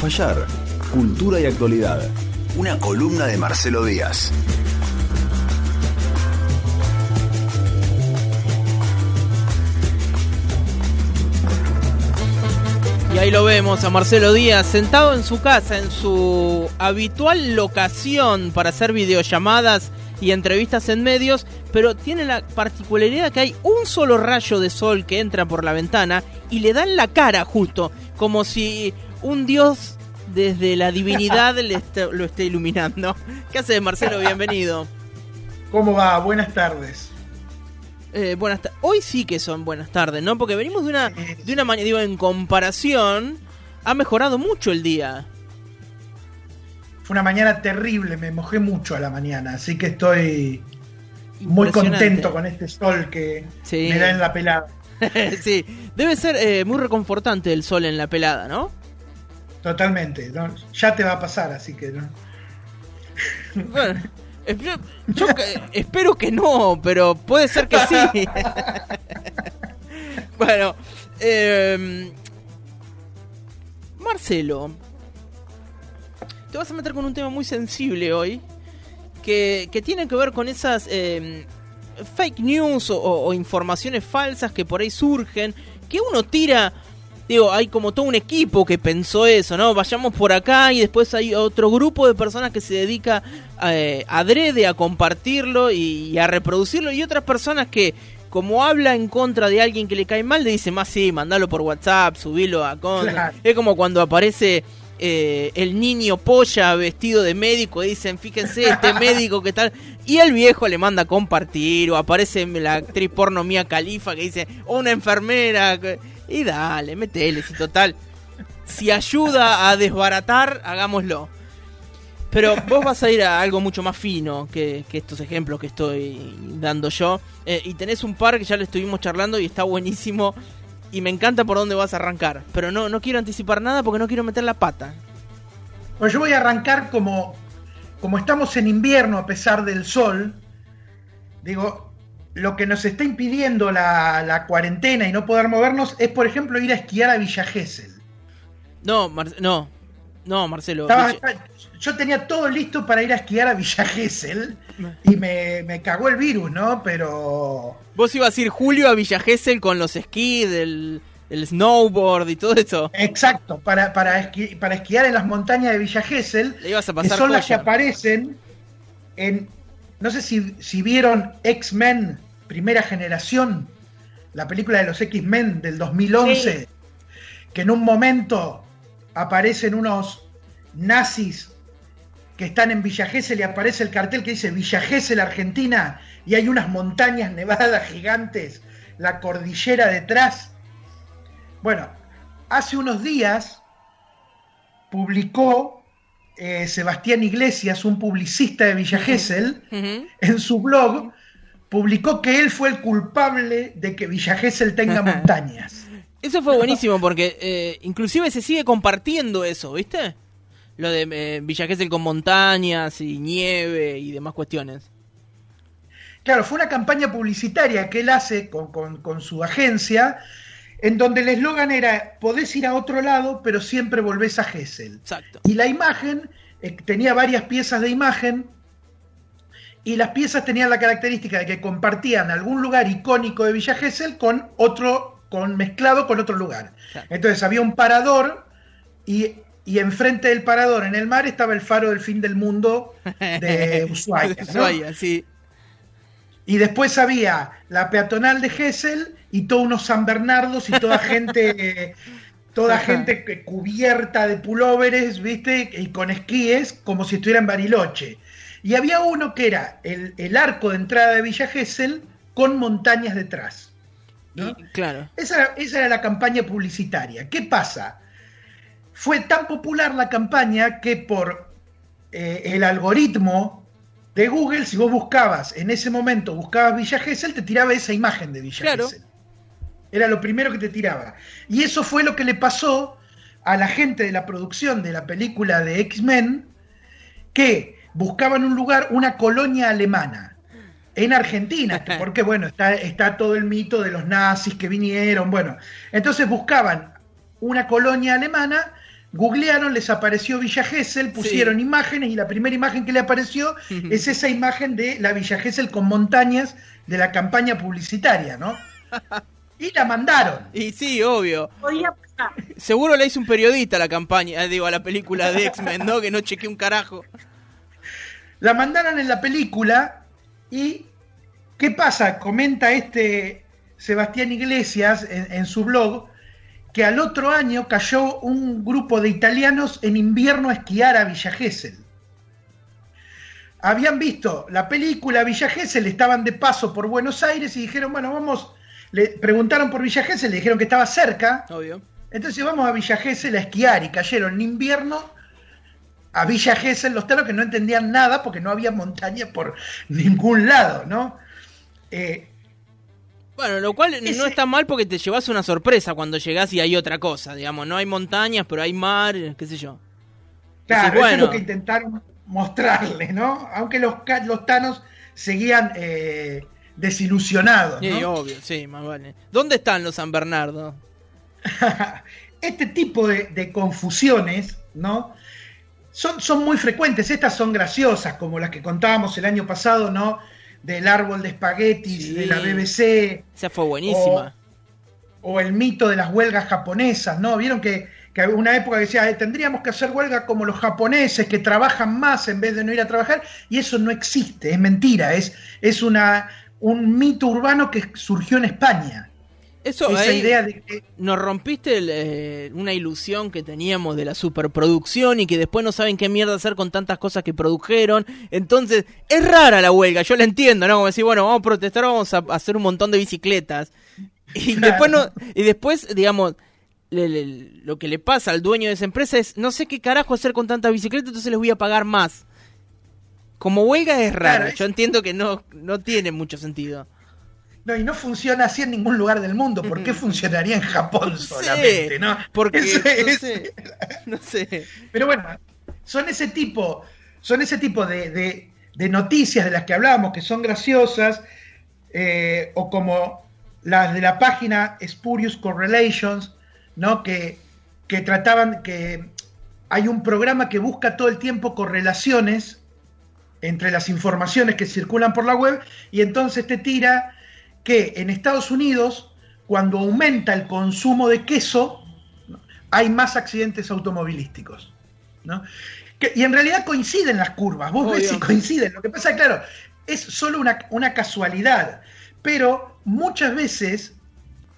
fallar. Cultura y actualidad. Una columna de Marcelo Díaz. Y ahí lo vemos a Marcelo Díaz sentado en su casa, en su habitual locación para hacer videollamadas y entrevistas en medios, pero tiene la particularidad que hay un solo rayo de sol que entra por la ventana y le dan la cara justo, como si un dios desde la divinidad le lo esté iluminando. ¿Qué haces, Marcelo? Bienvenido. ¿Cómo va? Buenas tardes. Eh, buenas Hoy sí que son buenas tardes, ¿no? Porque venimos de una, de una mañana, digo, en comparación, ha mejorado mucho el día. Fue una mañana terrible, me mojé mucho a la mañana, así que estoy muy contento con este sol que me da en la pelada. sí, debe ser eh, muy reconfortante el sol en la pelada, ¿no? Totalmente, ya te va a pasar, así que no. Bueno, yo, espero que no, pero puede ser que sí. bueno, em, Marcelo, te vas a meter con un tema muy sensible hoy, que, tiene que ver con esas em, fake news o informaciones falsas que por ahí surgen, que uno tira digo, hay como todo un equipo que pensó eso, ¿no? Vayamos por acá y después hay otro grupo de personas que se dedica eh, adrede a compartirlo y, a reproducirlo y otras personas que como habla en contra de alguien que le cae mal, le dice más sí, mandalo por WhatsApp, subilo a con. Es como cuando aparece eh, el niño polla vestido de médico y dicen, fíjense, este médico que tal. Y el viejo le manda a compartir, o aparece la actriz porno Mía Califa que dice, o una enfermera. Y dale, metele, si total. Si ayuda a desbaratar, hagámoslo. Pero vos vas a ir a algo mucho más fino que, estos ejemplos que estoy dando yo. Eh, y tenés un par que ya lo estuvimos charlando y está buenísimo. Y me encanta por dónde vas a arrancar. Pero no, no quiero anticipar nada porque no quiero meter la pata. Pues yo voy a arrancar como, como estamos en invierno a pesar del sol. Digo, lo que nos está impidiendo la, cuarentena y no poder movernos es, por ejemplo, ir a esquiar a Villa Gesell. No, no, no, Marcelo. yo tenía todo listo para ir a esquiar a Villa Gesell y me, cagó el virus, ¿no? Pero. Vos ibas a ir Julio a Villa Gesell con los esquís, el, snowboard y todo eso. Exacto, para, para, para esquiar en las montañas de Villa Gesell, ibas a pasar que son las que aparecen en no sé si, vieron X-Men, primera generación, la película de los X-Men del 2011, que en un momento aparecen unos nazis que están en Villa Gesell y aparece el cartel que dice Villa Gesell, Argentina, y hay unas montañas nevadas gigantes, la cordillera detrás. Bueno, hace unos días publicó eh, Sebastián Iglesias, un publicista de Villa Gesell, en su blog publicó que él fue el culpable de que Villa Gesell tenga montañas. Eso fue buenísimo porque eh, inclusive se sigue compartiendo eso, ¿viste? Lo de eh, Villa Gesell con montañas y nieve y demás cuestiones. Claro, fue una campaña publicitaria que él hace con su agencia en donde el eslogan era, podés ir a otro lado, pero siempre volvés a Gessel. Exacto. Y la imagen eh, tenía varias piezas de imagen, y las piezas tenían la característica de que compartían algún lugar icónico de Villa Gesell con otro, con mezclado con otro lugar. Entonces había un parador y, y, enfrente del parador en el mar estaba el faro del fin del mundo de Ushuaia. Ushuaia sí. Y después había la peatonal de Gessel y todos unos San Bernardos y toda gente, toda gente cubierta de pulóveres, ¿viste? Y con esquíes, como si estuviera en Bariloche. Y había uno que era el, arco de entrada de Villa Gesell con montañas detrás. claro. Esa, era la campaña publicitaria. ¿Qué pasa? Fue tan popular la campaña que por eh, el algoritmo de Google, si vos buscabas en ese momento, buscabas Villa Gesell, te tiraba esa imagen de Villa Gesell. Era lo primero que te tiraba. Y eso fue lo que le pasó a la gente de la producción de la película de X-Men, que buscaban un lugar, una colonia alemana en Argentina, porque bueno, está, está todo el mito de los nazis que vinieron, bueno, entonces buscaban una colonia alemana googlearon, les apareció Villa Gesell, pusieron imágenes y la primera imagen que le apareció es esa imagen de la Villa Gesell con montañas de la campaña publicitaria, ¿no? Y la mandaron. Y sí, obvio. Seguro le hizo un periodista a la campaña, eh, digo, a la película de X-Men, ¿no? Que no chequeé un carajo. La mandaron en la película y ¿qué pasa? Comenta este Sebastián Iglesias en, su blog que al otro año cayó un grupo de italianos en invierno a esquiar a Villa Gesell. Habían visto la película Villa Gesell, estaban de paso por Buenos Aires y dijeron, bueno, vamos, le preguntaron por Villa Gesell, le dijeron que estaba cerca. Obvio. Entonces vamos a Villa Gesell a esquiar y cayeron en invierno a Villa Gesell los talos que no entendían nada porque no había montaña por ningún lado, ¿no? Eh, bueno, lo cual no está mal porque te llevas una sorpresa cuando llegás y hay otra cosa, digamos, no hay montañas, pero hay mar, qué sé yo. Claro, bueno. es lo que intentaron mostrarle, ¿no? Aunque los, los tanos seguían eh, desilusionados. Sí, obvio, sí, más vale. ¿Dónde están los San Bernardo? este tipo de, confusiones, ¿no? Son, son muy frecuentes, estas son graciosas, como las que contábamos el año pasado, ¿no? del árbol de espaguetis de la BBC. Esa fue buenísima. O, el mito de las huelgas japonesas, ¿no? Vieron que, que una época decía, eh, tendríamos que hacer huelga como los japoneses, que trabajan más en vez de no ir a trabajar, y eso no existe, es mentira, es, es una, un mito urbano que surgió en España. Eso, Esa idea de que... nos rompiste eh, una ilusión que teníamos de la superproducción y que después no saben qué mierda hacer con tantas cosas que produjeron. Entonces, es rara la huelga, yo la entiendo, ¿no? Como decir, bueno, vamos a protestar, vamos a hacer un montón de bicicletas. Y después, no, y después digamos, lo que le pasa al dueño de esa empresa es, no sé qué carajo hacer con tantas bicicletas, entonces les voy a pagar más. Como huelga es rara, yo entiendo que no, no tiene mucho sentido. No, y no funciona así en ningún lugar del mundo. ¿Por qué funcionaría en Japón solamente? ¿no? Porque no, sé, Pero bueno, son ese tipo, son ese tipo de, noticias de las que hablamos que son graciosas, eh, o como las de la página Spurious Correlations, ¿no? Que, que trataban que hay un programa que busca todo el tiempo correlaciones entre las informaciones que circulan por la web y entonces te tira que en Estados Unidos, cuando aumenta el consumo de queso, hay más accidentes automovilísticos. y en realidad coinciden las curvas, vos ves si coinciden. Lo que pasa, claro, es solo una, una casualidad, pero muchas veces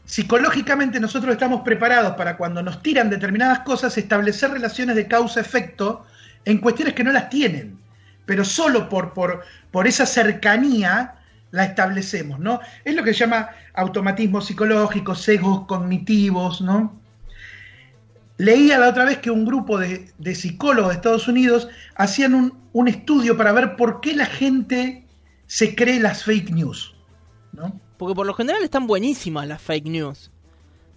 psicológicamente nosotros estamos preparados para cuando nos tiran determinadas cosas establecer relaciones de causa-efecto en cuestiones que no las tienen, pero solo por, por, por esa cercanía la establecemos, ¿no? Es lo que se llama automatismo psicológico, sesgos cognitivos, ¿no? Leía la otra vez que un grupo de, psicólogos de Estados Unidos hacían un, estudio para ver por qué la gente se cree las fake news, ¿no? Porque por lo general están buenísimas las fake news.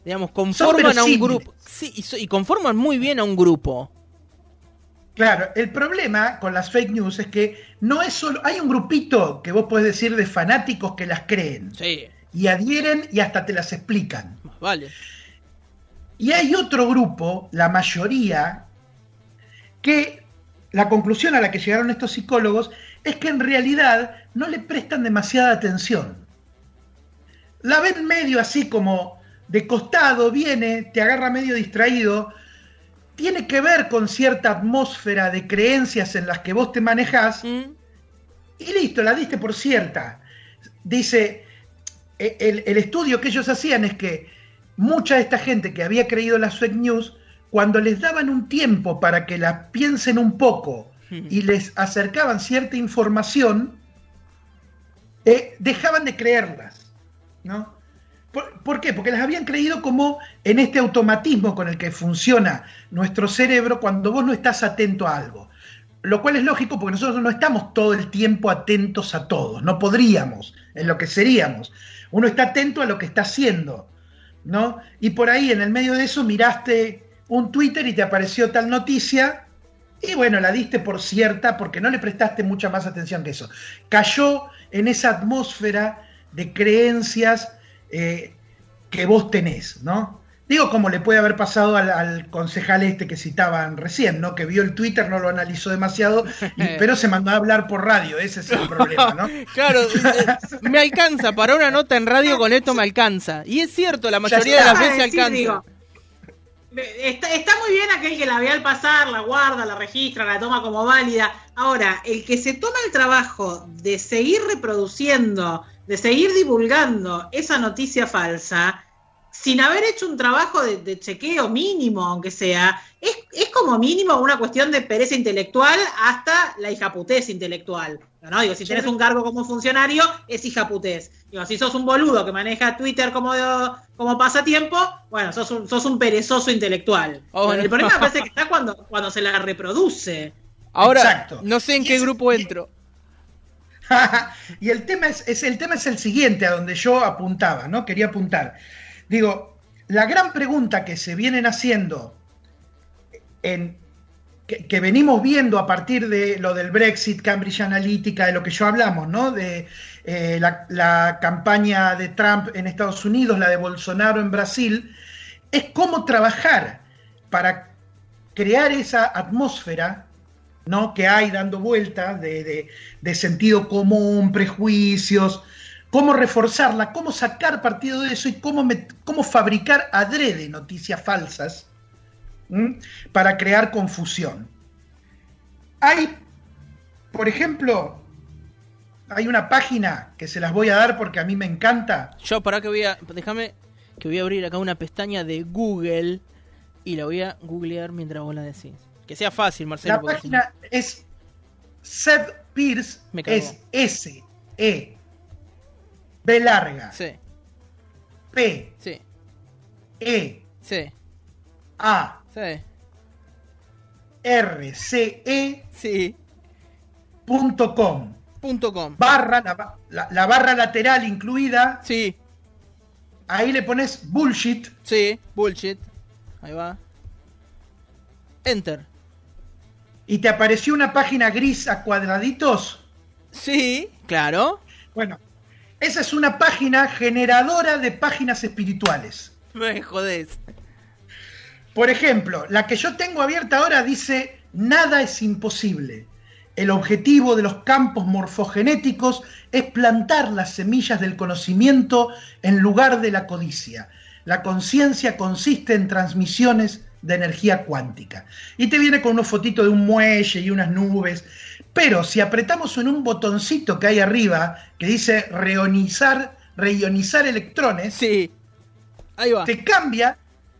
Digamos, conforman a un grupo. Sí, y conforman muy bien a un grupo. Claro, el problema con las fake news es que no es solo. Hay un grupito que vos podés decir de fanáticos que las creen. Sí. Y adhieren y hasta te las explican. Vale. Y hay otro grupo, la mayoría, que la conclusión a la que llegaron estos psicólogos es que en realidad no le prestan demasiada atención. La ven medio así como de costado, viene, te agarra medio distraído tiene que ver con cierta atmósfera de creencias en las que vos te manejás, mm. y listo, la diste por cierta. Dice, e, el, estudio que ellos hacían es que mucha de esta gente que había creído las fake news, cuando les daban un tiempo para que las piensen un poco mm. y les acercaban cierta información, eh, dejaban de creerlas, ¿no? ¿Por, qué? Porque las habían creído como en este automatismo con el que funciona nuestro cerebro cuando vos no estás atento a algo. Lo cual es lógico porque nosotros no estamos todo el tiempo atentos a todo, no podríamos, en lo que seríamos. Uno está atento a lo que está haciendo, ¿no? Y por ahí, en el medio de eso, miraste un Twitter y te apareció tal noticia y bueno, la diste por cierta porque no le prestaste mucha más atención que eso. Cayó en esa atmósfera de creencias eh, que vos tenés, ¿no? Digo, como le puede haber pasado al, concejal este que citaban recién, ¿no? Que vio el Twitter, no lo analizó demasiado, pero se mandó a hablar por radio, ese es el problema, ¿no? claro, eh, me alcanza, para una nota en radio con esto me alcanza. Y es cierto, la mayoría de las veces alcanza. está, muy bien aquel que la ve al pasar, la guarda, la registra, la toma como válida. Ahora, el que se toma el trabajo de seguir reproduciendo, de seguir divulgando esa noticia falsa, sin haber hecho un trabajo de, chequeo mínimo, aunque sea, es, como mínimo una cuestión de pereza intelectual hasta la hijaputez intelectual. ¿no? Digo, si tienes un cargo como funcionario, es hijaputez. Digo, si sos un boludo que maneja Twitter como, como pasatiempo, bueno, sos un, sos un perezoso intelectual. Oh, el problema parece que está cuando, cuando se la reproduce. Ahora, no sé en qué grupo entro. y el tema es, el tema es el siguiente, a donde yo apuntaba, ¿no? Quería apuntar. Digo, la gran pregunta que se vienen haciendo, en, que, venimos viendo a partir de lo del Brexit, Cambridge Analytica, de lo que yo hablamos, ¿no? De eh, la, campaña de Trump en Estados Unidos, la de Bolsonaro en Brasil, es cómo trabajar para crear esa atmósfera ¿no? que hay dando vueltas de, de, sentido común, prejuicios, cómo reforzarla, cómo sacar partido de eso y cómo, cómo fabricar adrede noticias falsas para crear confusión. Hay, por ejemplo, hay una página que se las voy a dar porque a mí me encanta. Yo, para que voy a, déjame que voy a abrir acá una pestaña de Google y la voy a googlear mientras vos la decís. Que sea fácil, Marcelo. La página es Seth Pierce, es S E B larga. Sí. P. Sí. E. Sí. A. Sí. R. C. E. Sí. Punto com. Punto com. Barra, la, la, barra lateral incluida. Sí. Ahí le pones bullshit. Sí, bullshit. Ahí va. Enter. ¿Y te apareció una página gris a cuadraditos? Sí, claro. Bueno, esa es una página generadora de páginas espirituales. Me jodés. Por ejemplo, la que yo tengo abierta ahora dice, nada es imposible. El objetivo de los campos morfogenéticos es plantar las semillas del conocimiento en lugar de la codicia. La conciencia consiste en transmisiones de energía cuántica. Y te viene con unos fotitos de un muelle y unas nubes. Pero si apretamos en un botoncito que hay arriba que dice reionizar, reionizar electrones, sí. Ahí va. te cambia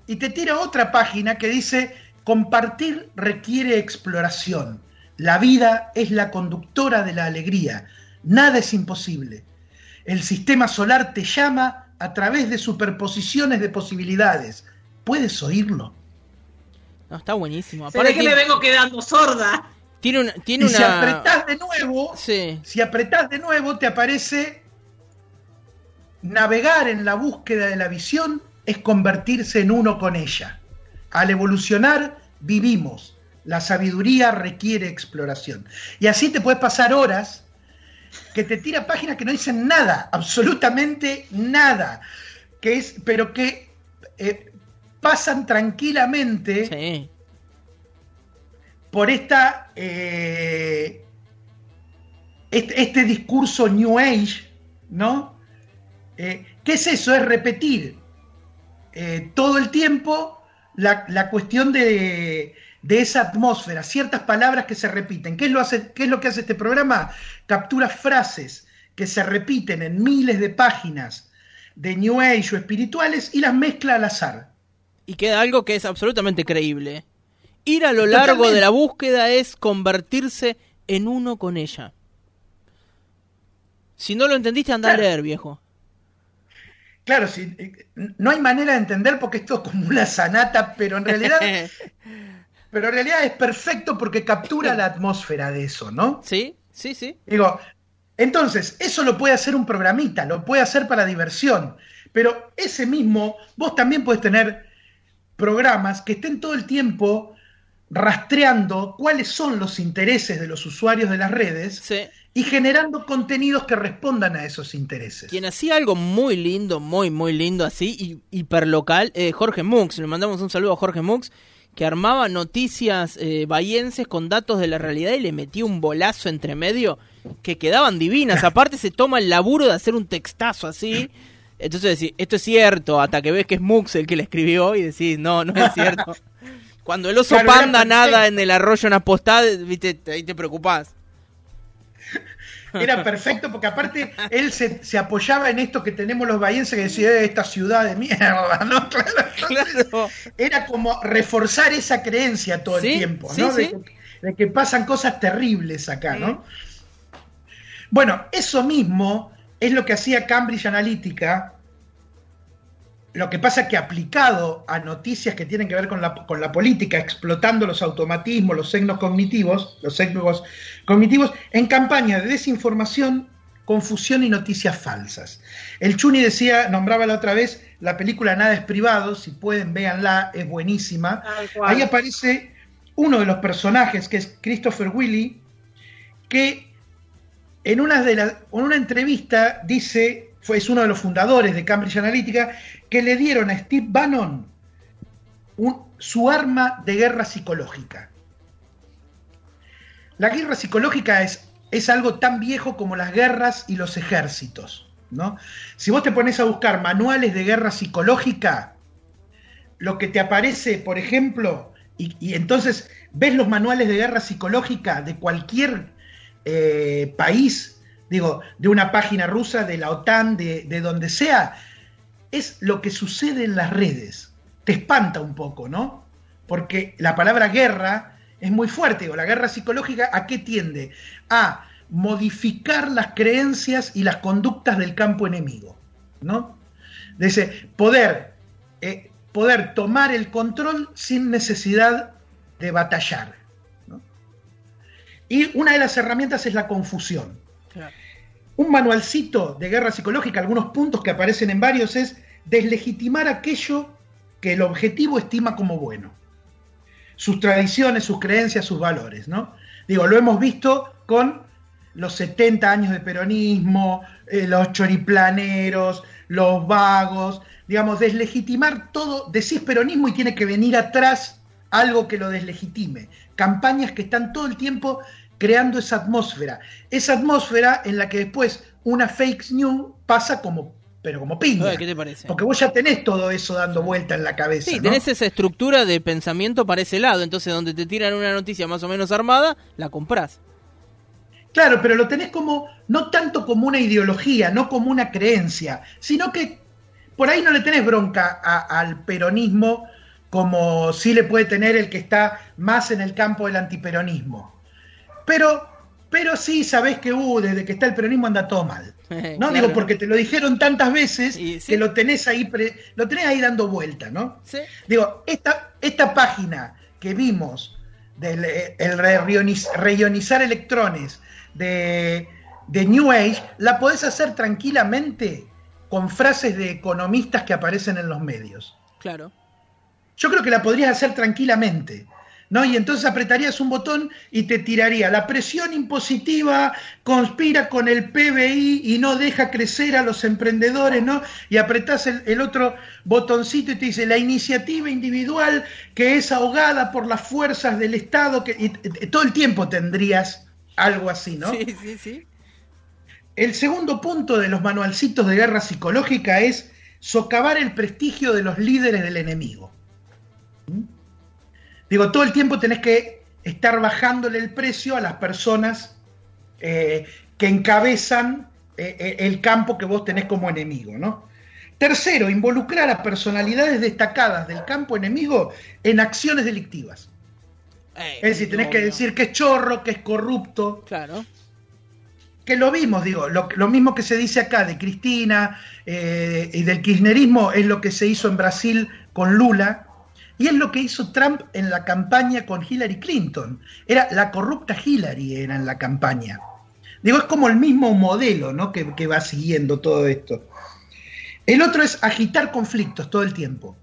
y te tira otra página que dice compartir requiere exploración. La vida es la conductora de la alegría. Nada es imposible. El sistema solar te llama a través de superposiciones de posibilidades. ¿Puedes oírlo? No, está buenísimo. ¿Para que me vengo quedando sorda? Tiene, una, tiene Si apretás de nuevo, si apretás de nuevo, te aparece navegar en la búsqueda de la visión es convertirse en uno con ella. Al evolucionar, vivimos. La sabiduría requiere exploración. Y así te puedes pasar horas que te tira páginas que no dicen nada, absolutamente nada, que es, pero que eh, pasan tranquilamente sí por esta, eh, este, este, discurso New Age, ¿no? Eh, ¿Qué es eso? Es repetir eh, todo el tiempo la, cuestión de, esa atmósfera, ciertas palabras que se repiten. ¿Qué es, lo hace, ¿Qué es lo que hace este programa? Captura frases que se repiten en miles de páginas de New Age o espirituales y las mezcla al azar. Y queda algo que es absolutamente creíble. Ir a lo largo de la búsqueda es convertirse en uno con ella. Si no lo entendiste, anda a leer, viejo. Claro, sí, eh, no hay manera de entender porque esto es como una sanata, pero en realidad, pero en realidad es perfecto porque captura la atmósfera de eso, ¿no? Sí, sí, sí. Digo, entonces, eso lo puede hacer un programita, lo puede hacer para diversión, pero ese mismo, vos también puedes tener programas que estén todo el tiempo rastreando cuáles son los intereses de los usuarios de las redes Sí. y generando contenidos que respondan a esos intereses. Quien hacía algo muy lindo, muy, muy lindo así, y hiperlocal, eh, Jorge Mux. Le mandamos un saludo a Jorge Mux, que armaba noticias eh, bahienses con datos de la realidad y le metía un bolazo entre medio que quedaban divinas. Aparte se toma el laburo de hacer un textazo así. Entonces decís, esto es cierto, hasta que ves que es Mux el que le escribió y decís, no, no es cierto. Cuando el oso Claro, panda nada en el arroyo Napostad, viste, ahí te preocupás. Era perfecto porque aparte él se, se apoyaba en esto que tenemos los bahienses que decía "Eh, esta ciudad de mierda, ¿no? Claro. Claro. Era como reforzar esa creencia todo Sí, el tiempo, sí, ¿no? De, sí. que, de que pasan cosas terribles acá, ¿no? Bueno, eso mismo es lo que hacía Cambridge Analytica. Lo que pasa es que aplicado a noticias que tienen que ver con la, con la política, explotando los automatismos, los signos cognitivos, los sesgos cognitivos, en campaña de desinformación, confusión y noticias falsas. El Chuni decía, nombraba la otra vez, la película Nada es privado, si pueden, véanla, es buenísima. Ahí aparece uno de los personajes, que es Christopher Willy, que en una, entrevista dice, fue, es uno de los fundadores de Cambridge Analytica, que le dieron a Steve Bannon su arma de guerra psicológica. La guerra psicológica es, es algo tan viejo como las guerras y los ejércitos. ¿no? Si vos te pones a buscar manuales de guerra psicológica, lo que te aparece, por ejemplo, y entonces ves los manuales de guerra psicológica de cualquier eh, país, digo, de una página rusa, de la OTAN, de, de donde sea, es lo que sucede en las redes. Te espanta un poco, ¿no? Porque la palabra guerra es muy fuerte. Digo, la guerra psicológica, ¿a qué tiende? A modificar las creencias y las conductas del campo enemigo, ¿no? De ese poder, eh, poder tomar el control sin necesidad de batallar. Y una de las herramientas es la confusión. Claro. Un manualcito de guerra psicológica, algunos puntos que aparecen en varios, es deslegitimar aquello que el objetivo estima como bueno. Sus tradiciones, sus creencias, sus valores, ¿no? Digo, lo hemos visto con los 70 años de peronismo, eh, los choriplaneros, los vagos, digamos, deslegitimar todo, decís peronismo y tiene que venir atrás algo que lo deslegitime. Campañas que están todo el tiempo creando esa atmósfera. Esa atmósfera en la que después una fake news pasa como, pero como piña. Oye, ¿Qué te parece? Porque vos ya tenés todo eso dando vuelta en la cabeza. Sí, ¿no? tenés esa estructura de pensamiento para ese lado. Entonces, donde te tiran una noticia más o menos armada, la comprás. Claro, pero lo tenés como, no tanto como una ideología, no como una creencia, sino que por ahí no le tenés bronca a- al peronismo como sí le puede tener el que está más en el campo del antiperonismo. Pero, pero sí sabés que uh, desde que está el peronismo anda todo mal. No, Claro. digo, porque te lo dijeron tantas veces sí. que lo tenés ahí, pre- lo tenés ahí dando vuelta, ¿no? Sí. Digo, esta, esta página que vimos del eh, el reionizar electrones de, de New Age, la podés hacer tranquilamente con frases de economistas que aparecen en los medios. Claro. Yo creo que la podrías hacer tranquilamente. ¿No? Y entonces apretarías un botón y te tiraría. La presión impositiva conspira con el PBI y no deja crecer a los emprendedores, ¿no? Y apretás el, el otro botoncito y te dice la iniciativa individual que es ahogada por las fuerzas del Estado, que y, y, todo el tiempo tendrías algo así, ¿no? Sí, sí, sí. El segundo punto de los manualcitos de guerra psicológica es socavar el prestigio de los líderes del enemigo. ¿Mm? Digo, todo el tiempo tenés que estar bajándole el precio a las personas eh, que encabezan eh, eh, el campo que vos tenés como enemigo, ¿no? Tercero, involucrar a personalidades destacadas del campo enemigo en acciones delictivas. Es decir, tenés que decir que es chorro, que es corrupto, Claro. que lo vimos, digo, lo, lo mismo que se dice acá de Cristina eh, y del kirchnerismo es lo que se hizo en Brasil con Lula y es lo que hizo Trump en la campaña con Hillary Clinton. Era la corrupta Hillary era en la campaña. Digo, es como el mismo modelo ¿no? que, que va siguiendo todo esto. El otro es agitar conflictos todo el tiempo.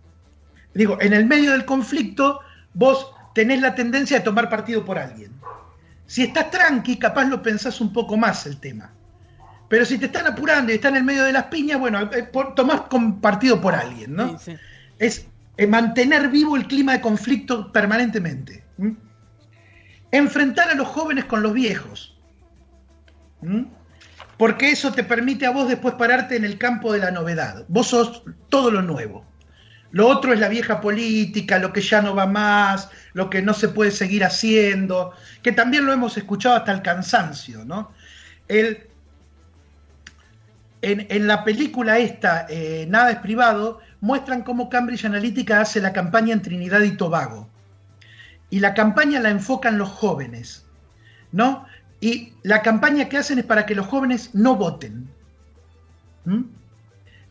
Digo, en el medio del conflicto, vos tenés la tendencia de tomar partido por alguien. Si estás tranqui, capaz lo pensás un poco más el tema. Pero si te están apurando y están en el medio de las piñas, bueno, eh, tomás partido por alguien, ¿no? Es eh, mantener vivo el clima de conflicto permanentemente. Enfrentar a los jóvenes con los viejos. Porque eso te permite a vos después pararte en el campo de la novedad. Vos sos todo lo nuevo. Lo otro es la vieja política, lo que ya no va más, lo que no se puede seguir haciendo, que también lo hemos escuchado hasta el cansancio, ¿no? El, en, la película esta, eh, Nada es privado, muestran cómo Cambridge Analytica hace la campaña en Trinidad y Tobago. Y la campaña la enfocan los jóvenes, ¿no? Y la campaña que hacen es para que los jóvenes no voten.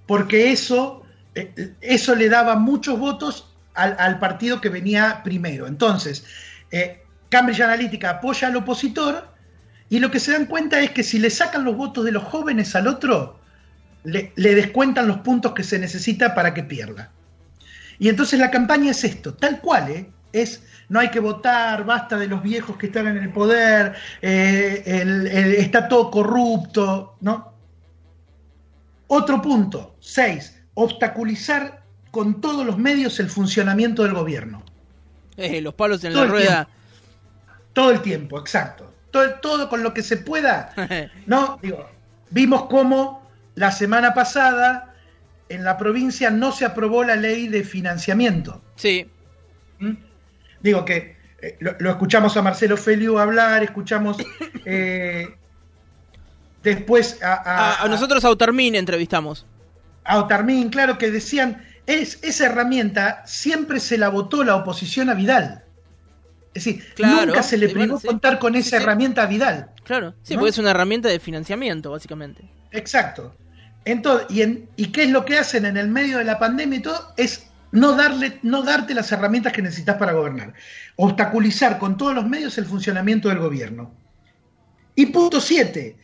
Porque eso eh, eso le daba muchos votos al, partido que venía primero. Entonces, eh, Cambridge Analytica apoya al opositor y lo que se dan cuenta es que si le sacan los votos de los jóvenes al otro, le, descuentan los puntos que se necesita para que pierda. Y entonces la campaña es esto, tal cual, ¿eh? es no hay que votar, basta de los viejos que están en el poder, está todo corrupto, ¿no? Otro punto, seis, obstaculizar con todos los medios el funcionamiento del gobierno. Eh, los palos en la rueda. Todo el tiempo, exacto. Todo, todo con lo que se pueda. no, digo, vimos cómo la semana pasada en la provincia no se aprobó la ley de financiamiento. Sí. ¿Mm? Digo que eh, lo, escuchamos a Marcelo Feliu hablar, escuchamos eh, después a, a, nosotros a Utermín entrevistamos a Otarmín, claro, que decían, es, esa herramienta siempre se la votó la oposición a Vidal. Es decir, nunca se le privó contar con esa herramienta a Vidal. Claro, sí, porque es una herramienta de financiamiento, básicamente. Exacto. Entonces, y, en, ¿Y qué es lo que hacen en el medio de la pandemia y todo? Es no, darle, no darte las herramientas que necesitas para gobernar. Obstaculizar con todos los medios el funcionamiento del gobierno. Y punto 7.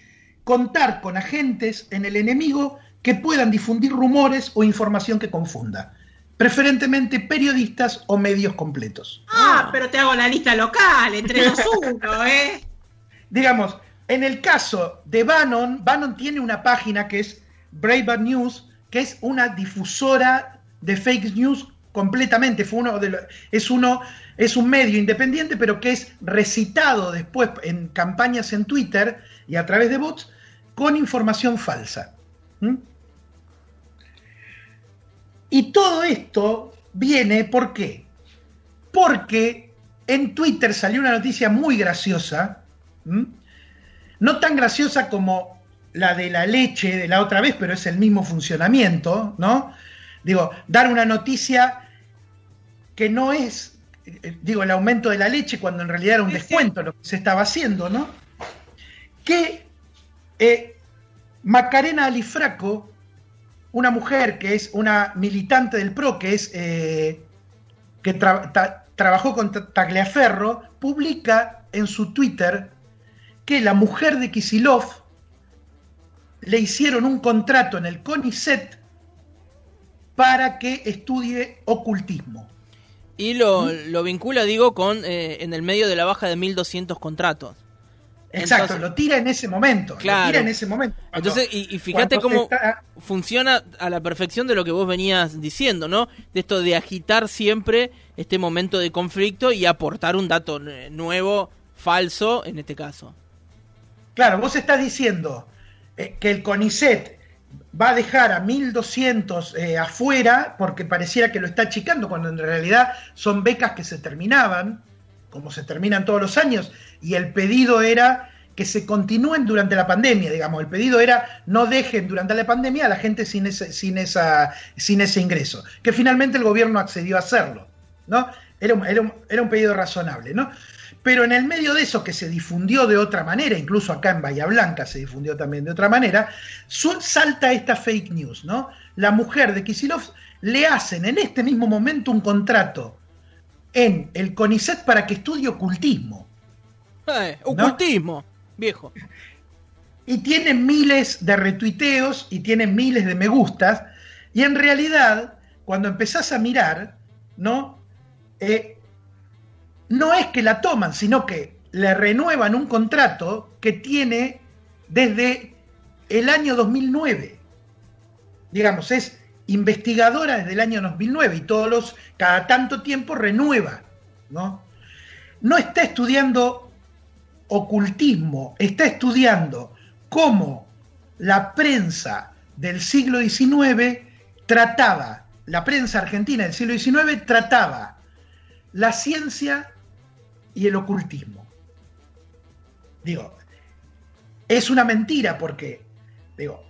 Contar con agentes en el enemigo que puedan difundir rumores o información que confunda. Preferentemente periodistas o medios completos. Ah, pero te hago la lista local, entre los uno, ¿eh? Digamos, en el caso de Bannon, Bannon tiene una página que es Brave News, que es una difusora de fake news completamente. Fue uno de es uno, es un medio independiente, pero que es recitado después en campañas en Twitter y a través de bots con información falsa. ¿Mm? Y todo esto viene, ¿por qué? Porque en Twitter salió una noticia muy graciosa, no tan graciosa como la de la leche de la otra vez, pero es el mismo funcionamiento, ¿no? Digo, dar una noticia que no es, eh, digo, el aumento de la leche cuando en realidad era un descuento lo que se estaba haciendo, ¿no? Que eh, Macarena Alifraco una mujer que es una militante del PRO, que es eh, que trabajó con Tagliaferro, publica en su Twitter que la mujer de Kisilov le hicieron un contrato en el CONICET para que estudie ocultismo. Y lo, ¿Mm? vincula, digo, con eh, en el medio de la baja de 1.200 contratos. Exacto, lo tira en ese momento. Claro. Lo tira en ese momento. Entonces, y, fíjate cómo funciona a la perfección de lo que vos venías diciendo, ¿no? De esto de agitar siempre este momento de conflicto y aportar un dato nuevo, falso, en este caso. Claro, vos estás diciendo eh, que el CONICET va a dejar a 1200 eh, afuera porque pareciera que lo está achicando, cuando en realidad son becas que se terminaban como se terminan todos los años, y el pedido era que se continúen durante la pandemia, digamos, el pedido era no dejen durante la pandemia a la gente sin ese, sin esa, sin ese ingreso, que finalmente el gobierno accedió a hacerlo, ¿no? Era un, era un, pedido razonable, ¿no? Pero en el medio de eso que se difundió de otra manera, incluso acá en Bahía Blanca se difundió también de otra manera, salta esta fake news, ¿no? La mujer de Kisilov le hacen en este mismo momento un contrato en el CONICET para que estudie ocultismo. Eh, ocultismo, viejo. Y tiene miles de retuiteos y tiene miles de me gustas. Y en realidad, cuando empezás a mirar, ¿no? Eh, no es que la toman, sino que le renuevan un contrato que tiene desde el año 2009. Digamos, es investigadora desde el año 2009 y todos los, cada tanto tiempo renueva, ¿no? No está estudiando ocultismo, está estudiando cómo la prensa del siglo XIX trataba, la prensa argentina del siglo XIX trataba la ciencia y el ocultismo. Digo, es una mentira porque, digo,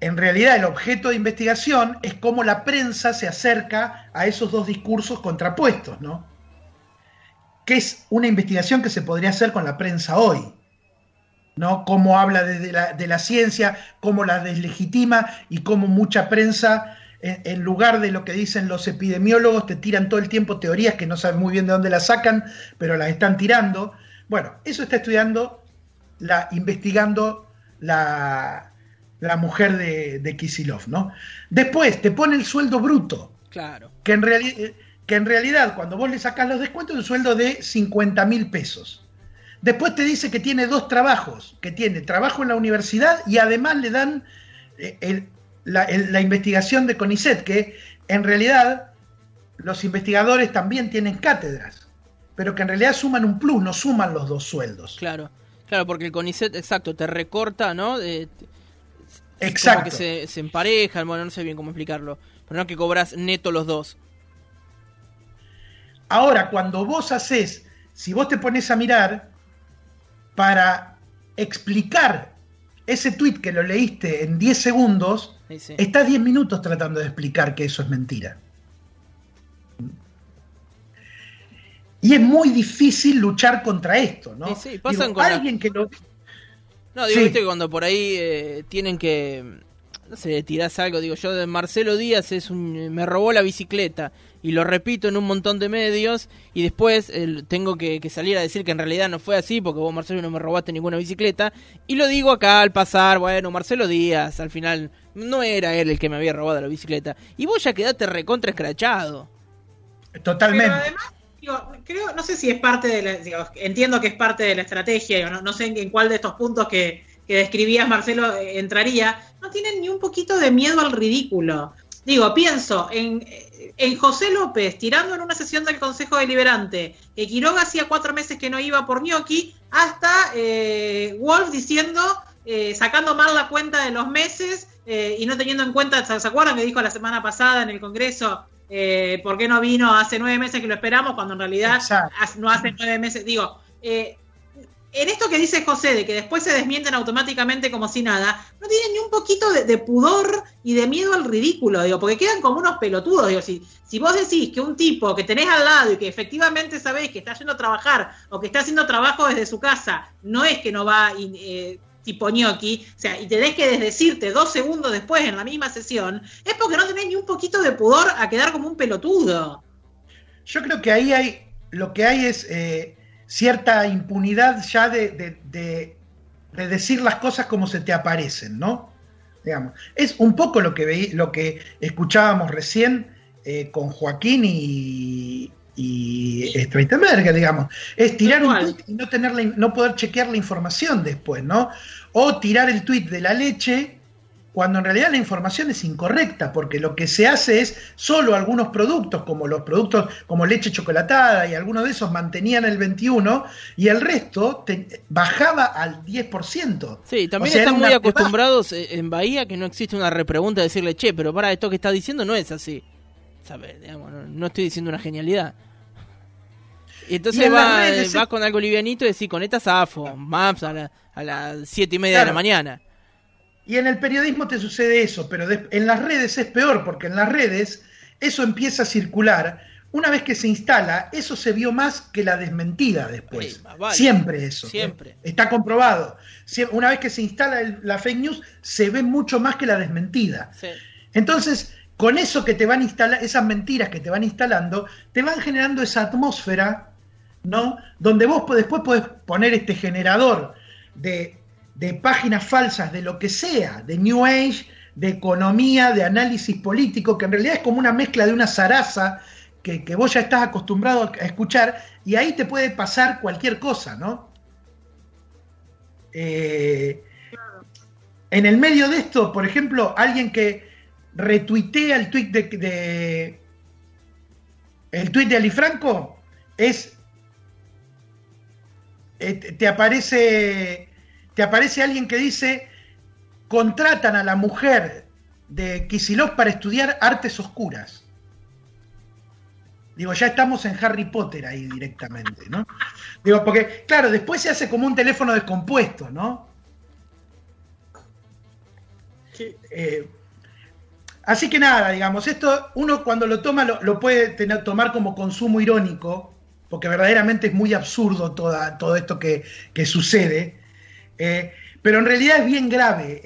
en realidad el objeto de investigación es cómo la prensa se acerca a esos dos discursos contrapuestos, ¿no? Que es una investigación que se podría hacer con la prensa hoy, ¿no? Cómo habla de la, ciencia, cómo la deslegitima y cómo mucha prensa, en, en, lugar de lo que dicen los epidemiólogos, te tiran todo el tiempo teorías que no saben muy bien de dónde las sacan, pero las están tirando. Bueno, eso está estudiando, la, investigando la, la mujer de, de Kisilov, ¿no? Después te pone el sueldo bruto. Claro. Que en, reali que en realidad, cuando vos le sacás los descuentos, es un sueldo de 50 mil pesos. Después te dice que tiene dos trabajos, que tiene trabajo en la universidad y además le dan eh, el, la, el, la, investigación de CONICET, que en realidad los investigadores también tienen cátedras, pero que en realidad suman un plus, no suman los dos sueldos. Claro, claro, porque el CONICET, exacto, te recorta, ¿no? Eh, exacto. Como que se, se, emparejan, bueno, no sé bien cómo explicarlo, pero no que cobras neto los dos. Ahora, cuando vos haces, si vos te pones a mirar, para explicar ese tweet que lo leíste en 10 segundos, Sí, sí. estás 10 minutos tratando de explicar que eso es mentira. Y es muy difícil luchar contra esto, ¿no? Sí, sí, pasan Digo, con la- alguien que lo... No, digo, Sí. viste que cuando por ahí eh, tienen que. No sé, tirás algo. Digo, yo de Marcelo Díaz es un. Me robó la bicicleta. Y lo repito en un montón de medios. Y después eh, tengo que, que salir a decir que en realidad no fue así. Porque vos, Marcelo, no me robaste ninguna bicicleta. Y lo digo acá al pasar. Bueno, Marcelo Díaz, al final. No era él el que me había robado la bicicleta. Y vos ya quedaste recontra escrachado. Totalmente. Pero además, digo, creo, no sé si es parte de la, digo, entiendo que es parte de la estrategia, digo, no, no sé en, cuál de estos puntos que, que describías, Marcelo, eh, entraría, no tienen ni un poquito de miedo al ridículo. Digo, pienso en, en José López tirando en una sesión del Consejo Deliberante que Quiroga hacía cuatro meses que no iba por Gnocchi, hasta eh, Wolf diciendo, eh, sacando mal la cuenta de los meses eh, y no teniendo en cuenta, ¿se acuerdan que dijo la semana pasada en el Congreso? Eh, ¿Por qué no vino hace nueve meses que lo esperamos cuando en realidad hace- no hace nueve meses? Digo, eh, en esto que dice José, de que después se desmienten automáticamente como si nada, no tienen ni un poquito de, de pudor y de miedo al ridículo, digo, porque quedan como unos pelotudos. Digo, si, si vos decís que un tipo que tenés al lado y que efectivamente sabéis que está yendo a trabajar o que está haciendo trabajo desde su casa, no es que no va eh, tipo ñoqui, o sea, y tenés que desdecirte dos segundos después en la misma sesión, es porque no tenés ni un poquito de pudor a quedar como un pelotudo. Yo creo que ahí hay, lo que hay es eh, cierta impunidad ya de, de- de- de decir las cosas como se te aparecen, ¿no? Digamos, es un poco lo que veí, lo que escuchábamos recién eh, con Joaquín y, y Streitenberger, digamos, es tirar un tweet y no tener la no poder chequear la información después, ¿no? O tirar el tweet de la leche cuando en realidad la información es incorrecta, porque lo que se hace es solo algunos productos, como los productos como leche chocolatada y algunos de esos mantenían el 21 y el resto te- bajaba al 10%. Sí, también O sea, era están muy acostumbrados eh, en Bahía que no existe una repregunta de decirle, che, pero para esto que está diciendo no es así. ¿Sabes? Digamos, no, no estoy diciendo una genialidad. Y entonces Y va, redes va con algo livianito y decís, con esta zafo, maps a, la- a las siete y media de la mañana. Y en el periodismo te sucede eso, pero en las redes es peor, porque en las redes eso empieza a circular. Una vez que se instala, eso se vio más que la desmentida después. Vale. Siempre eso. ¿eh? Siempre. Está comprobado. Una vez que se instala el- la fake news, se ve mucho más que la desmentida. Sí. Entonces, con eso que te van instalando, esas mentiras que te van instalando, te van generando esa atmósfera, ¿no? Donde vos después podés poner este generador de, de páginas falsas de lo que sea, de New Age, de economía, de análisis político, que en realidad es como una mezcla de una zaraza que, que vos ya estás acostumbrado a escuchar y ahí te puede pasar cualquier cosa, ¿no? Eh, en el medio de esto, por ejemplo, alguien que retuitea el tweet de, de el tweet de Alifranco es eh, te aparece te aparece alguien que dice contratan a la mujer de Kisilov para estudiar artes oscuras. Digo, ya estamos en Harry Potter ahí directamente, ¿no? Digo, porque, claro, después se hace como un teléfono descompuesto, ¿no? Eh, así que nada, digamos, esto uno cuando lo toma lo, puede tener, tomar como consumo irónico, porque verdaderamente es muy absurdo toda, todo esto que, sucede, eh, pero en realidad es bien grave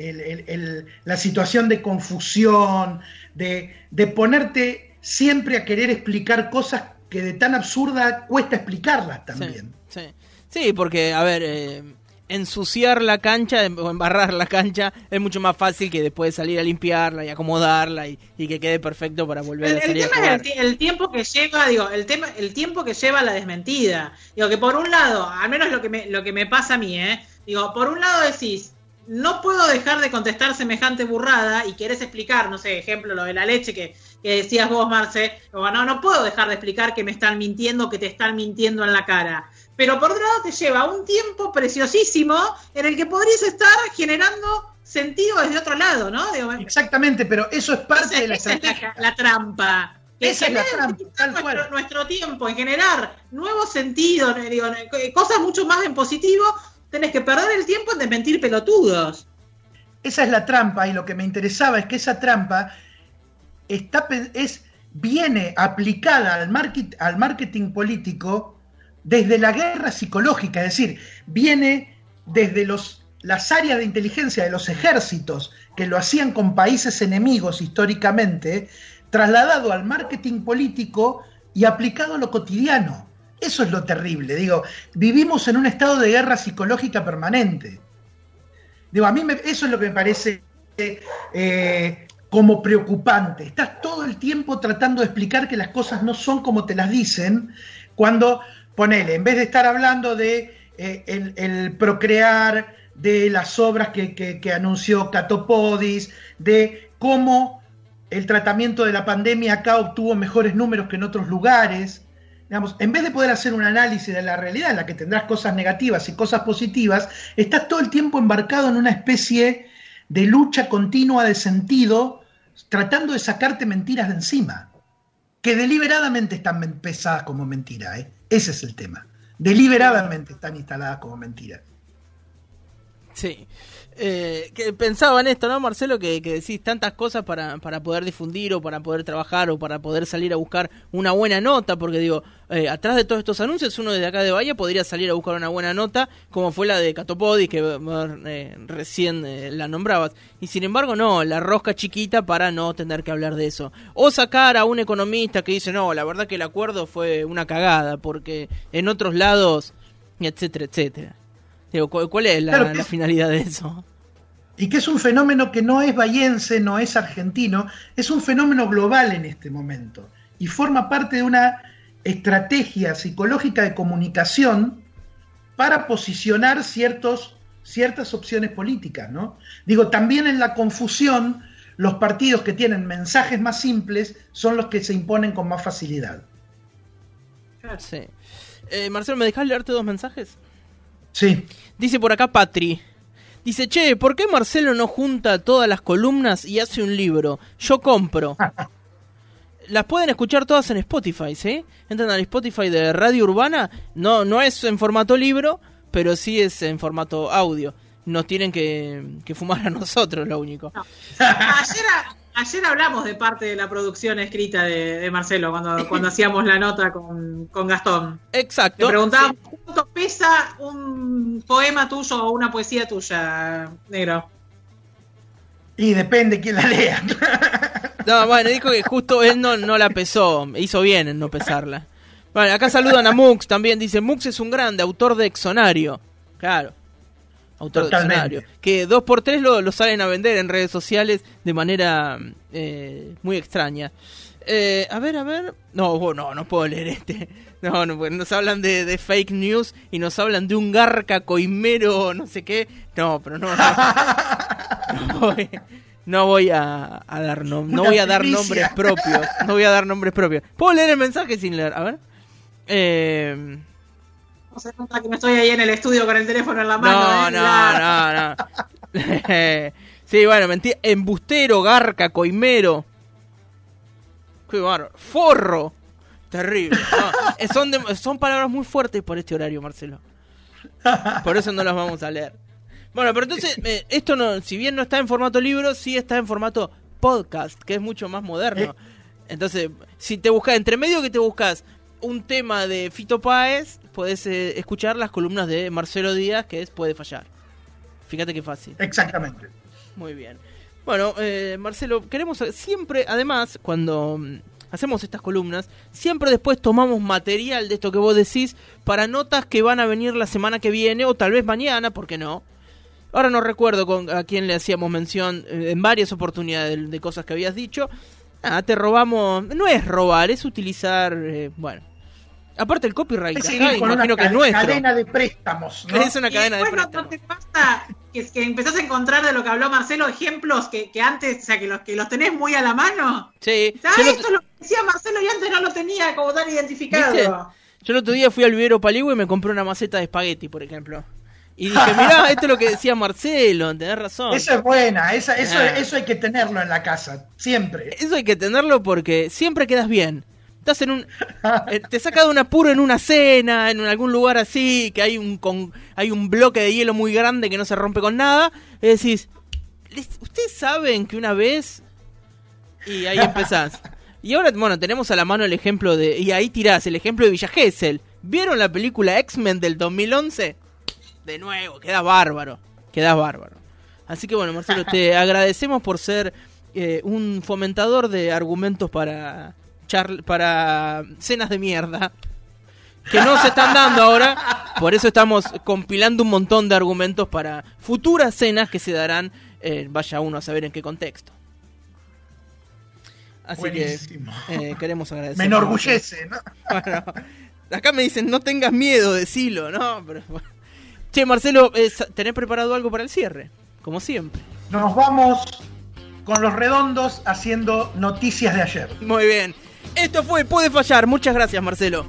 la situación de confusión, de, de ponerte siempre a querer explicar cosas que de tan absurda cuesta explicarlas también. Sí, sí. porque, a ver, eh, ensuciar la cancha o embarrar la cancha es mucho más fácil que después salir a limpiarla y acomodarla y, que quede perfecto para volver a salir el tema Es el, tiempo que lleva, digo, el tema, el tiempo que lleva la desmentida. Digo que por un lado, al menos lo que me, lo que me pasa a mí, ¿eh? Digo, por un lado decís, no puedo dejar de contestar semejante burrada y querés explicar, no sé, ejemplo, lo de la leche que, decías vos, Marce, no, no puedo dejar de explicar que me están mintiendo, que te están mintiendo en la cara. Pero por otro lado te lleva un tiempo preciosísimo en el que podrías estar generando sentido desde otro lado, ¿no? Exactamente, pero eso es parte de la estrategia. la, trampa. esa es la trampa, nuestro, nuestro, tiempo en generar nuevos sentidos, cosas mucho más en positivo, tenés que perder el tiempo en desmentir pelotudos. Esa es la trampa y lo que me interesaba es que esa trampa está, es, viene aplicada al, market, al marketing político desde la guerra psicológica, es decir, viene desde las áreas de inteligencia de los ejércitos que lo hacían con países enemigos históricamente, trasladado al marketing político y aplicado a lo cotidiano. Eso es lo terrible. Digo, vivimos en un estado de guerra psicológica permanente. Digo, a mí eso es lo que me parece eh, como preocupante. Estás todo el tiempo tratando de explicar que las cosas no son como te las dicen, cuando, ponele, en vez de estar hablando de eh, el, procrear, de las obras que, que anunció Catopodis, de cómo el tratamiento de la pandemia acá obtuvo mejores números que en otros lugares, digamos, en vez de poder hacer un análisis de la realidad en la que tendrás cosas negativas y cosas positivas, estás todo el tiempo embarcado en una especie de lucha continua de sentido, tratando de sacarte mentiras de encima, que deliberadamente están pesadas como mentira. ¿eh? Ese es el tema. Deliberadamente están instaladas como mentira. Sí. Eh, que pensaba en esto, ¿no, Marcelo? Que, decís tantas cosas para, para, poder difundir o para poder trabajar o para poder salir a buscar una buena nota, porque digo, eh, atrás de todos estos anuncios, uno desde acá de Bahía podría salir a buscar una buena nota, como fue la de Catopodi, que eh, recién la nombrabas. Y sin embargo, no, la rosca chiquita para no tener que hablar de eso. O sacar a un economista que dice, no, la verdad que el acuerdo fue una cagada, porque en otros lados, etcétera, etcétera. Digo, ¿cuál es la, finalidad de eso? Y que es un fenómeno que no es bayense, no es argentino, es un fenómeno global en este momento. Y forma parte de una estrategia psicológica de comunicación para posicionar ciertos, ciertas opciones políticas, ¿no? Digo, también en la confusión, los partidos que tienen mensajes más simples son los que se imponen con más facilidad. Sí. Eh, Marcelo, ¿me dejas leerte dos mensajes? Sí. Dice por acá Patri. Dice, che, ¿por qué Marcelo no junta todas las columnas y hace un libro? Yo compro. las pueden escuchar todas en Spotify, ¿sí? Entran al Spotify de Radio Urbana. No, no es en formato libro, pero sí es en formato audio. Nos tienen que, fumar a nosotros, lo único. Ayer, Ayer hablamos de parte de la producción escrita de, Marcelo cuando, cuando hacíamos la nota con, Gastón. Exacto. Le preguntábamos cuánto pesa un poema tuyo o una poesía tuya, negro. Y depende quién la lea. No, bueno, dijo que justo él no, no la pesó. Hizo bien en no pesarla. Bueno, acá saludan a Mux también. Dice, Mux es un grande autor de Exonario. Claro. Autor de escenario. Que dos por tres lo, lo salen a vender en redes sociales de manera eh, muy extraña. Eh, a ver, a ver. No, no, no puedo leer este. No, no, nos hablan de, de fake news y nos hablan de un garca coimero, no sé qué. No, pero no. No, no voy, no voy a, a dar no Una voy a dar nombres propios. No voy a dar nombres propios. ¿Puedo leer el mensaje sin leer? A ver. Eh, No se nota que no estoy ahí en el estudio con el teléfono en la mano. no, ¿eh? no, no, no. sí, bueno, mentira. Embustero, garca, coimero. Qué bárbaro. Forro. Terrible. No, eh, son, de- son palabras muy fuertes por este horario, Marcelo. Por eso no las vamos a leer. Bueno, pero entonces, eh, esto no, si bien no está en formato libro, sí está en formato podcast, que es mucho más moderno. Entonces, si te buscas, entre medio que te buscas un tema de Fito Páez, podés eh, escuchar las columnas de Marcelo Díaz, que es Puede Fallar. Fíjate qué fácil. Exactamente. Muy bien. Bueno, eh, Marcelo, queremos siempre, además, cuando mm, hacemos estas columnas, siempre después tomamos material de esto que vos decís para notas que van a venir la semana que viene o tal vez mañana, ¿por qué no? Ahora no recuerdo con, a quién le hacíamos mención eh, en varias oportunidades de, de cosas que habías dicho. Ah, te robamos. No es robar, es utilizar. eh, bueno. Aparte, el copyright que acá, con una imagino que es nuestro. cadena de préstamos. ¿no? Es una Y cadena de después préstamos. no te pasa que, que empezás a encontrar de lo que habló Marcelo ejemplos que, que antes, o sea, que los, que los tenés muy a la mano. Sí, yo lo- esto es lo que decía Marcelo y antes no lo tenía como tan identificado. ¿Viste? Yo el otro día fui al vivero Paligüe y me compré una maceta de espagueti, por ejemplo. Y dije, mirá, esto es lo que decía Marcelo, tenés razón. Esa es buena, esa, eso, Ah. eso hay que tenerlo en la casa, siempre. Eso hay que tenerlo porque siempre quedas bien. Estás en un. eh, te saca de un apuro en una cena, en algún lugar así, que hay un, con, hay un bloque de hielo muy grande que no se rompe con nada. Y decís, "Les- ¿ustedes saben que una vez.? Y ahí empezás. Y ahora, bueno, tenemos a la mano el ejemplo de. Y ahí tirás el ejemplo de Villa Gesell. ¿Vieron la película X-Men del 2011? De nuevo, queda bárbaro. Queda bárbaro. Así que bueno, Marcelo, te agradecemos por ser eh, un fomentador de argumentos para para cenas de mierda que no se están dando ahora. Por eso estamos compilando un montón de argumentos para futuras cenas que se darán, eh, vaya uno a saber en qué contexto. Así Buenísimo. que eh, queremos agradecer. Me enorgullece, ¿no? Bueno, acá me dicen, no tengas miedo, decilo, ¿no? Pero, bueno. Che, Marcelo, eh, ¿tenés preparado algo para el cierre? Como siempre. Nos vamos con los redondos haciendo noticias de ayer. Muy bien. Esto fue Puede Fallar. Muchas gracias, Marcelo.